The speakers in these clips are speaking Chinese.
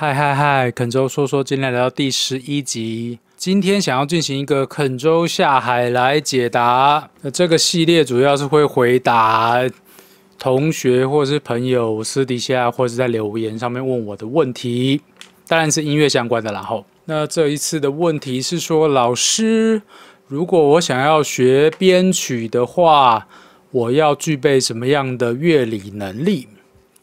嗨嗨嗨，肯州说说，今天来到第十一集。今天想要进行一个肯州下海来解答。那这个系列主要是会回答同学或是朋友私底下或者在留言上面问我的问题，当然是音乐相关的。然后，那这一次的问题是说，老师，如果我想要学编曲的话，我要具备什么样的乐理能力？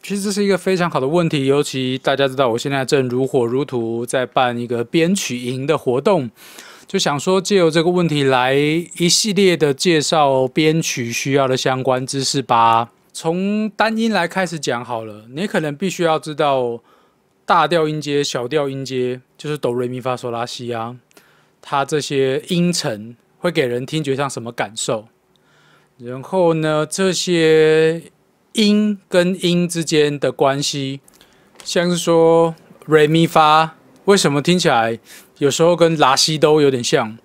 其实这是一个非常好的问题，尤其大家知道，我现在正如火如荼在办一个编曲营的活动，就想说借由这个问题来一系列的介绍编曲需要的相关知识吧。从单音来开始讲好了，你可能必须要知道大调音阶、小调音阶，就是哆、瑞、咪、发、嗦、拉、西啊，它这些音程会给人听觉上什么感受？然后呢，这些。音跟音之间的关系，像是说瑞咪发，为什么听起来有时候跟拉西都有点像？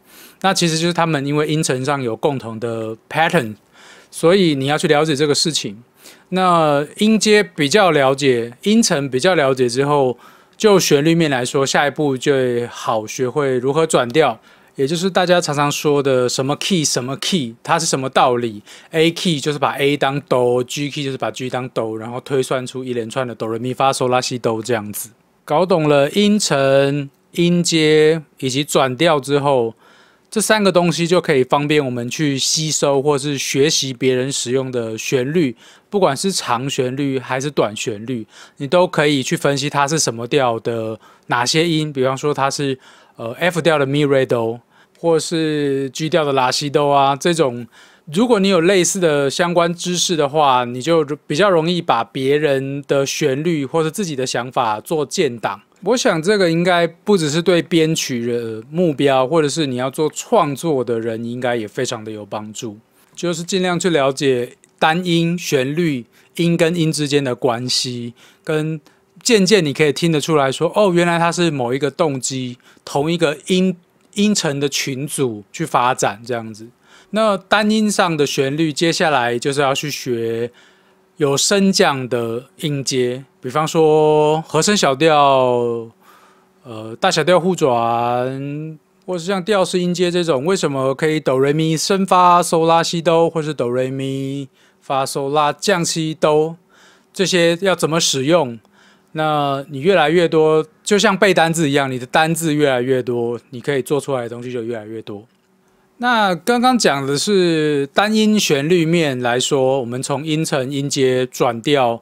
那其实就是他们因为音程上有共同的 pattern，所以你要去了解这个事情。那音阶比较了解，音程比较了解之后，就旋律面来说，下一步就好学会如何转调。也就是大家常常说的什么 key 什么 key，它是什么道理？A key 就是把 A 当哆，G key 就是把 G 当哆，然后推算出一连串的哆来咪发嗦拉西哆这样子。搞懂了音程、音阶以及转调之后，这三个东西就可以方便我们去吸收或是学习别人使用的旋律，不管是长旋律还是短旋律，你都可以去分析它是什么调的哪些音，比方说它是。呃，F 调的咪瑞哆，或是 G 调的拉西哆啊，这种，如果你有类似的相关知识的话，你就比较容易把别人的旋律或者自己的想法做建档。我想这个应该不只是对编曲的目标，或者是你要做创作的人，应该也非常的有帮助。就是尽量去了解单音旋律音跟音之间的关系，跟。渐渐你可以听得出来说，哦，原来它是某一个动机，同一个音音程的群组去发展这样子。那单音上的旋律，接下来就是要去学有升降的音阶，比方说和声小调，呃，大小调互转，或是像调式音阶这种，为什么可以哆来咪升发嗦拉西哆，或是哆来咪发嗦拉降西哆，这些要怎么使用？那你越来越多，就像背单字一样，你的单字越来越多，你可以做出来的东西就越来越多。那刚刚讲的是单音旋律面来说，我们从音程、音阶转调，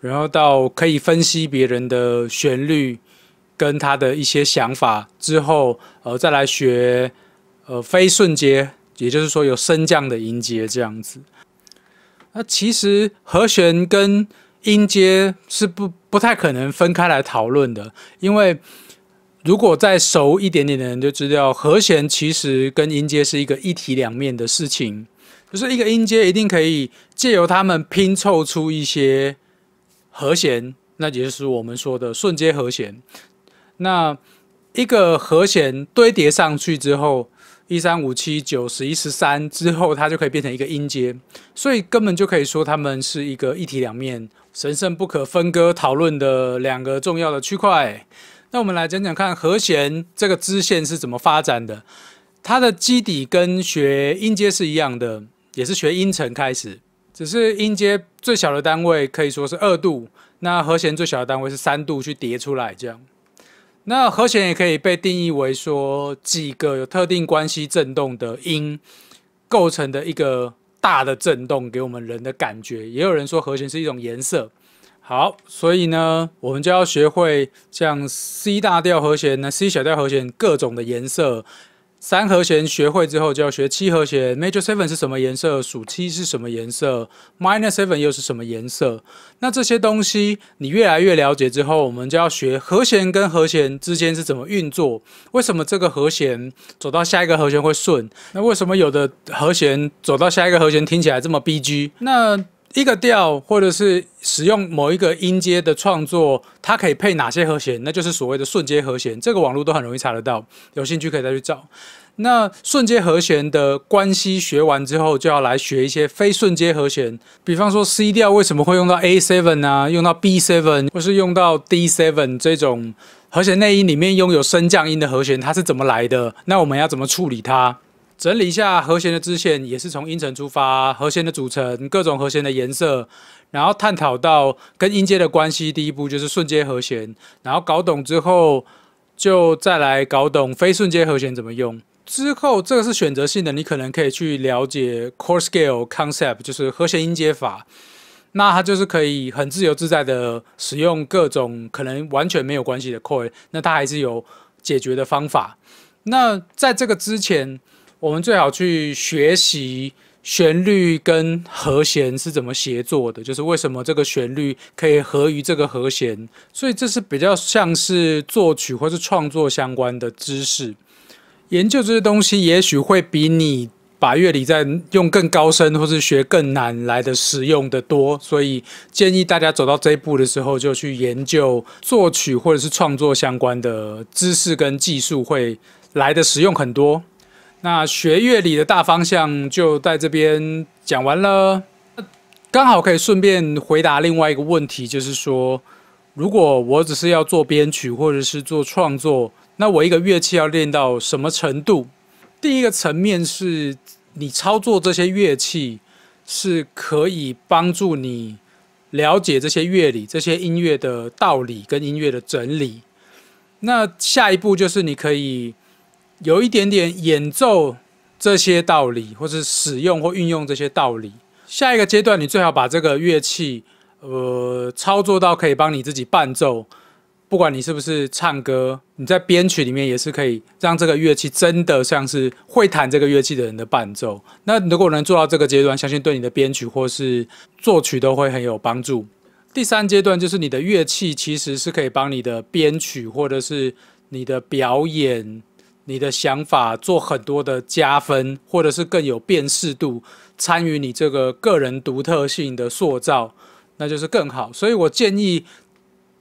然后到可以分析别人的旋律跟他的一些想法之后，呃，再来学呃非顺阶，也就是说有升降的音阶这样子。那其实和弦跟音阶是不不太可能分开来讨论的，因为如果再熟一点点的人就知道，和弦其实跟音阶是一个一体两面的事情，就是一个音阶一定可以借由它们拼凑出一些和弦，那也就是我们说的顺阶和弦。那一个和弦堆叠上去之后。一三五七九十一十三之后，它就可以变成一个音阶，所以根本就可以说它们是一个一体两面、神圣不可分割讨论的两个重要的区块。那我们来讲讲看和弦这个支线是怎么发展的。它的基底跟学音阶是一样的，也是学音程开始，只是音阶最小的单位可以说是二度，那和弦最小的单位是三度去叠出来这样。那和弦也可以被定义为说几个有特定关系振动的音构成的一个大的振动，给我们人的感觉。也有人说和弦是一种颜色。好，所以呢，我们就要学会像 C 大调和弦呢，C 小调和弦各种的颜色。三和弦学会之后，就要学七和弦。Major seven 是什么颜色？属七是什么颜色？Minor seven 又是什么颜色？那这些东西你越来越了解之后，我们就要学和弦跟和弦之间是怎么运作。为什么这个和弦走到下一个和弦会顺？那为什么有的和弦走到下一个和弦听起来这么 B G？那一个调或者是使用某一个音阶的创作，它可以配哪些和弦？那就是所谓的瞬间和弦。这个网络都很容易查得到，有兴趣可以再去找。那瞬间和弦的关系学完之后，就要来学一些非瞬间和弦。比方说 C 调为什么会用到 A seven 啊，用到 B seven，或是用到 D seven 这种和弦内音里面拥有升降音的和弦，它是怎么来的？那我们要怎么处理它？整理一下和弦的支线，也是从音程出发，和弦的组成，各种和弦的颜色，然后探讨到跟音阶的关系。第一步就是瞬间和弦，然后搞懂之后，就再来搞懂非瞬间和弦怎么用。之后这个是选择性的，你可能可以去了解 chord scale concept，就是和弦音阶法。那它就是可以很自由自在的使用各种可能完全没有关系的 chord，那它还是有解决的方法。那在这个之前。我们最好去学习旋律跟和弦是怎么协作的，就是为什么这个旋律可以合于这个和弦，所以这是比较像是作曲或是创作相关的知识。研究这些东西，也许会比你把乐理在用更高深或是学更难来的实用的多。所以建议大家走到这一步的时候，就去研究作曲或者是创作相关的知识跟技术，会来的实用很多。那学乐理的大方向就在这边讲完了，刚好可以顺便回答另外一个问题，就是说，如果我只是要做编曲或者是做创作，那我一个乐器要练到什么程度？第一个层面是你操作这些乐器是可以帮助你了解这些乐理、这些音乐的道理跟音乐的整理。那下一步就是你可以。有一点点演奏这些道理，或是使用或运用这些道理。下一个阶段，你最好把这个乐器，呃，操作到可以帮你自己伴奏。不管你是不是唱歌，你在编曲里面也是可以让这个乐器真的像是会弹这个乐器的人的伴奏。那如果能做到这个阶段，相信对你的编曲或是作曲都会很有帮助。第三阶段就是你的乐器其实是可以帮你的编曲或者是你的表演。你的想法做很多的加分，或者是更有辨识度，参与你这个个人独特性的塑造，那就是更好。所以我建议，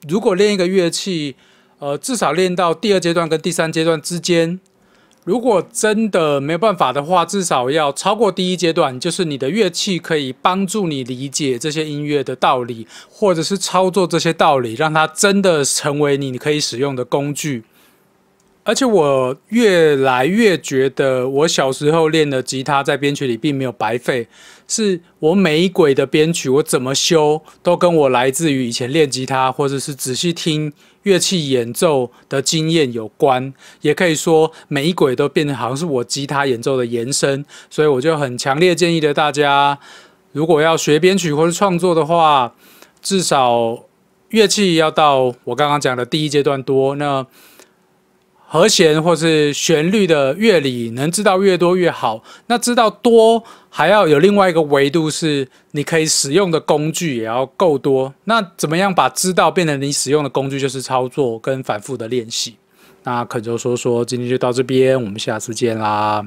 如果练一个乐器，呃，至少练到第二阶段跟第三阶段之间。如果真的没有办法的话，至少要超过第一阶段，就是你的乐器可以帮助你理解这些音乐的道理，或者是操作这些道理，让它真的成为你可以使用的工具。而且我越来越觉得，我小时候练的吉他在编曲里并没有白费，是我每一轨的编曲，我怎么修都跟我来自于以前练吉他或者是仔细听乐器演奏的经验有关。也可以说，每一轨都变得好像是我吉他演奏的延伸。所以我就很强烈建议的大家，如果要学编曲或者创作的话，至少乐器要到我刚刚讲的第一阶段多那。和弦或是旋律的乐理，能知道越多越好。那知道多，还要有另外一个维度，是你可以使用的工具也要够多。那怎么样把知道变成你使用的工具？就是操作跟反复的练习。那可就说说，今天就到这边，我们下次见啦。